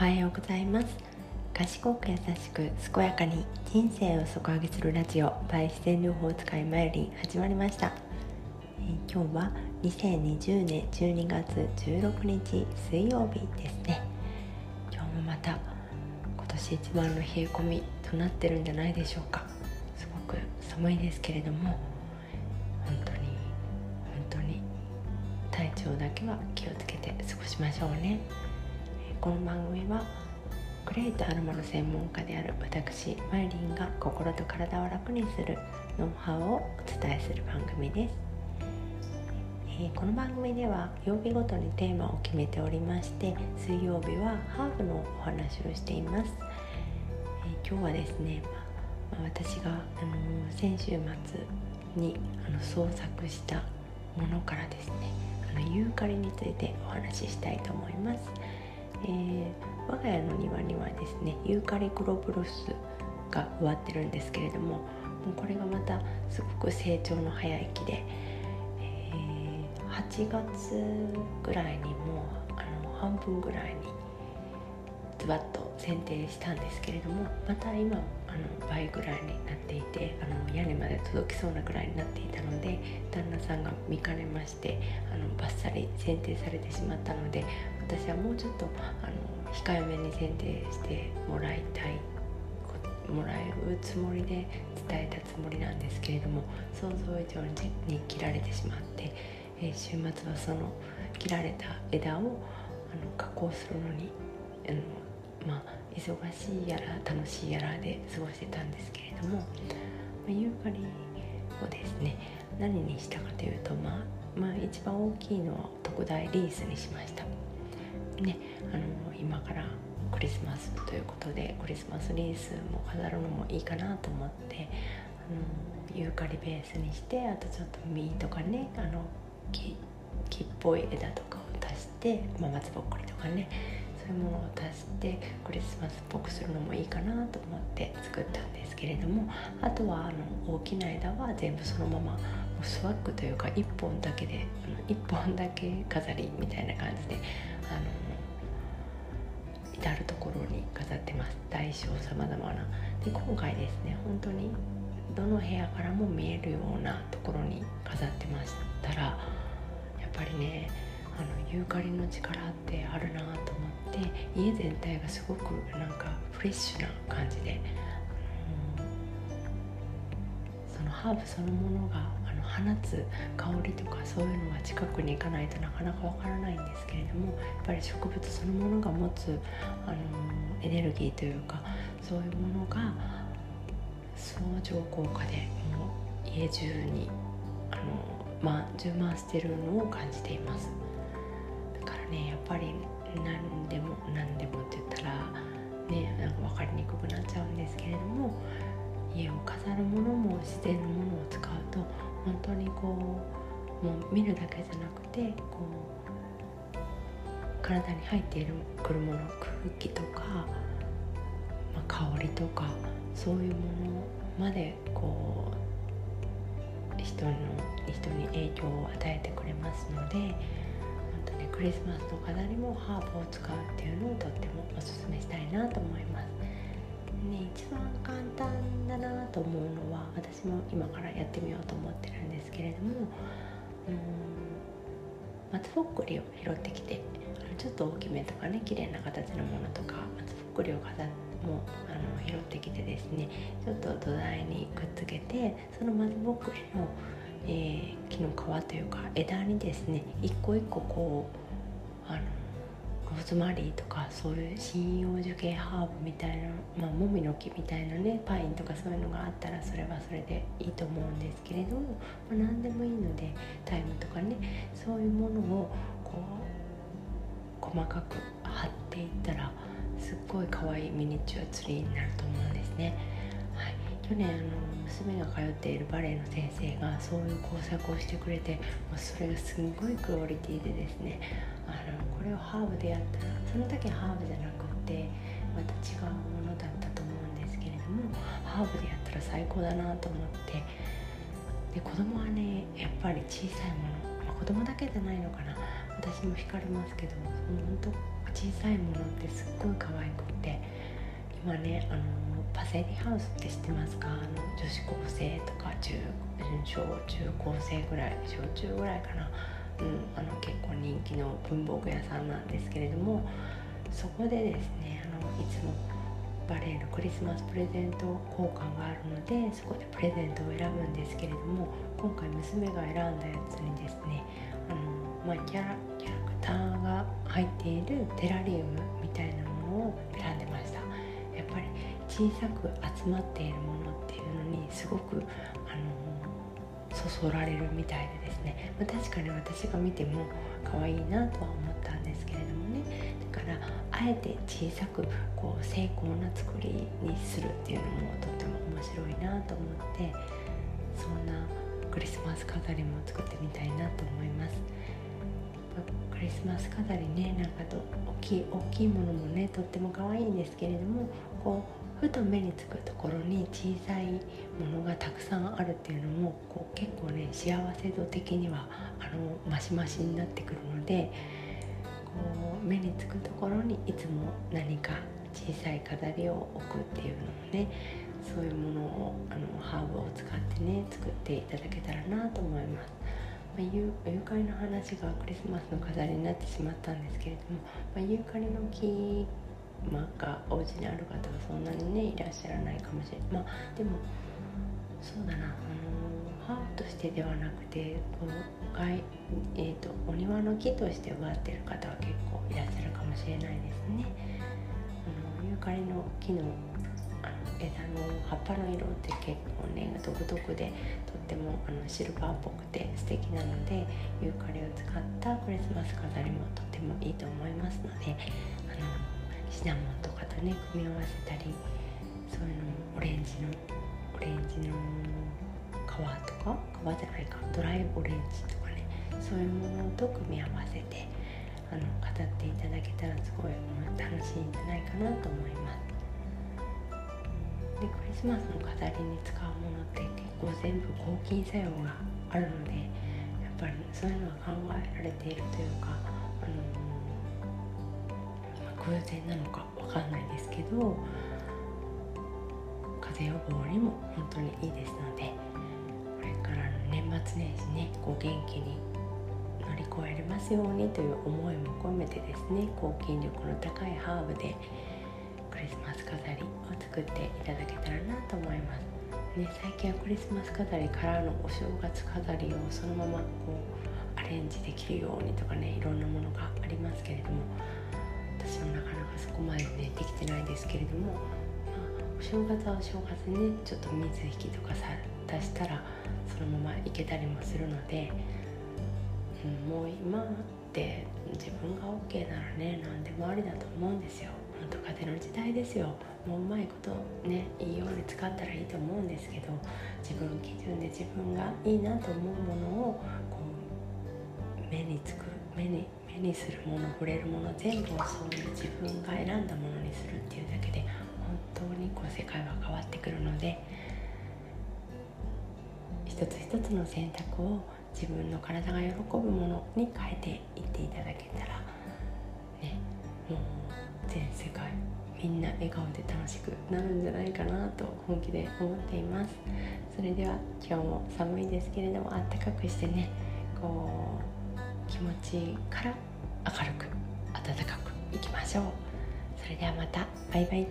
おはようございます。賢く優しく健やかに人生を底上げするラジオ by 自然療法使いマユリン始まりました、えー、今日は2020年12月16日水曜日ですね。今日もまた今年一番の冷え込みとなってるんじゃないでしょうか。すごく寒いですけれども本当に本当に体調だけは気をつけて過ごしましょうね。この番組はクレイとアロマの専門家である私マイリンが心と体を楽にするノウハウをお伝えする番組です、えー、この番組では曜日ごとにテーマを決めておりまして水曜日はハーブのお話をしています、えー、今日はですね、まあ、私が、あのー、先週末にあの創作したものからですねあのユーカリについてお話ししたいと思います。えー、我が家の庭にはですねユーカリクロブロスが植わってるんですけれどももうこれがまたすごく成長の早い木で、えー、8月ぐらいにもうあの半分ぐらいにズバッと剪定したんですけれどもまた今あの倍ぐらいになっていてあの屋根まで届きそうなぐらいになっていたので旦那さんが見かねましてあのバッサリ剪定されてしまったので私はもうちょっとあの控えめに剪定してもらいたいもらえるつもりで伝えたつもりなんですけれども想像以上に切られてしまって、えー、週末はその切られた枝をあの加工するのにあのまあ忙しいやら楽しいやらで過ごしてたんですけれども、まあ、ユーカリをですね何にしたかというと、まあ、まあ一番大きいのは特大リースにしました。ね、あの今からクリスマスということでクリスマスリースも飾るのもいいかなと思ってあのユーカリベースにしてあとちょっと実とかねあの木木っぽい枝とかを足して、まあ、松ぼっくりとかねそういうも足してクリスマスっぽくするのもいいかなと思って作ったんですけれどもあとはあの大きな枝は全部そのままスワッグというか1本だけで1本だけ飾りみたいな感じであの至る所に飾ってます。大小さまざまな。で今回ですね。本当にどの部屋からも見えるようなところに飾ってましたらやっぱりねあのユーカリの力ってあるなと思って家全体がすごくなんかフレッシュな感じで、うん、そのハーブそのものがあの放つ香りとかそういうのは近くに行かないとなかなかわからないんですけれどもやっぱり植物そのものが持つあのエネルギーというかそういうものが相乗効果でもう家中にあの、ま、充満してるのを感じています。ねやっぱり何でも何でもって言ったらねなんか分かりにくくなっちゃうんですけれども家を飾るものも自然のものを使うと本当にこうもう見るだけじゃなくてこう体に入っているくるもの空気とか、まあ、香りとかそういうものまでこう人の人に影響を与えてくれますので。クリスマスの飾りもハーブを使うっていうのをとってもおすすめしたいなと思います。ね、一番簡単だなと思うのは私も今からやってみようと思ってるんですけれどもうん松ぼっくりを拾ってきてちょっと大きめとかね綺麗な形のものとか松ぼっくりを飾もあの拾ってきてですねちょっと土台にくっつけてその松ぼっくりの、えー、木の皮というか枝にですね一個一個こうあのローズマリーとかそういう針葉樹系ハーブみたいな、まあ、もみの木みたいなねパインとかそういうのがあったらそれはそれでいいと思うんですけれども、まあ、何でもいいのでタイムとかねそういうものをこう細かく貼っていったらすっごい可愛いミニチュアツリーになると思うんですね。去年あの娘が通っているバレエの先生がそういう工作をしてくれてもうそれがすんごいクオリティでですねあのこれをハーブでやったらその時ハーブじゃなくってまた違うものだったと思うんですけれどもハーブでやったら最高だなと思ってで子供はねやっぱり小さいもの、まあ、子供だけじゃないのかな。私も惹かれますけど本当小さいものってすっごい可愛くって今ねあのパセリハウスって知ってますか？あの女子高生とか中小中高生ぐらい小中ぐらいかな、うん、あの結構人気の文房具屋さんなんですけれどもそこでですねあのいつもバレーのクリスマスプレゼント交換があるのでそこでプレゼントを選ぶんですけれども今回娘が選んだやつにですねあの、まあ、キャラキャラクターが入っているテラリウムみたいなものを選んでました。やっぱり小さく集まっているものっていうのにすごくあのそそられるみたいでですね、まあ、確かに私が見ても可愛いなとは思ったんですけれどもね。だからあえて小さくこう精巧な作りにするっていうのもとっても面白いなと思ってそんなクリスマス飾りも作ってみたいなと思います。クリスマス飾りねなんかと大きい大きいものもねとっても可愛いんですけれどもこうふと目につくところに小さいものがたくさんあるっていうのもこう結構ね幸せ度的にはあのマシマシになってくるのでこう目につくところにいつも何か小さい飾りを置くっていうのもねそういうものをあのハーブを使ってね作っていただけたらなと思います。まあ、ユーカリの話がクリスマスの飾りになってしまったんですけれども、まあ、ユーカリの木、まあ、がお家にある方はそんなにねいらっしゃらないかもしれないまあでもそうだなあのハーブとしてではなくてこの外、えーと、お庭の木として植わってる方は結構いらっしゃるかもしれないですね。あのユーカリの木のあの枝の葉っぱの色って結構ね独特でとってもあのシルバーっぽくて素敵なのでユーカリを使ったクリスマス飾りもとってもいいと思いますのでシナモンとかとね組み合わせたりそういうのオレンジのオレンジの皮とか？皮じゃないか。ドライオレンジとかね。そういうものと組み合わせてあの飾っていただけたらすごい楽しいんじゃないかなと思います。でクリスマスの飾りに使うものって結構全部抗菌作用があるのでやっぱりそういうのは考えられているというか、あの、偶然なのかわかんないですけど風邪予防にも本当にいいですのでこれからの年末年始ねこう元気に乗り越えれますようにという思いも込めてですね抗菌力の高いハーブでクリスマス飾りを作っていただけたらなと思います。ね、最近はクリスマス飾りからのお正月飾りをそのままこうアレンジできるようにとかねいろんなものがありますけれども私はなかなかそこまでねできてないですけれども、まあ、お正月はお正月ねちょっと水引きとかさ出したらそのままいけたりもするので、うん、もう今って自分が OK ならね何でもありだと思うんですよ。とかでの時代ですよもううまいことねいいように使ったらいいと思うんですけど自分基準で自分がいいなと思うものをこう目につく目ににするもの触れるもの全部をそういう自分が選んだものにするっていうだけで本当にこう世界は変わってくるので一つ一つの選択を自分の体が喜ぶものに変えていっていただけたらねもう全世界みんな笑顔で楽しくなるんじゃないかなと本気で思っています。それでは今日も寒いですけれどもあったかくしてねこう気持ちから明るく暖かくいきましょう。それではまた。バイバイ。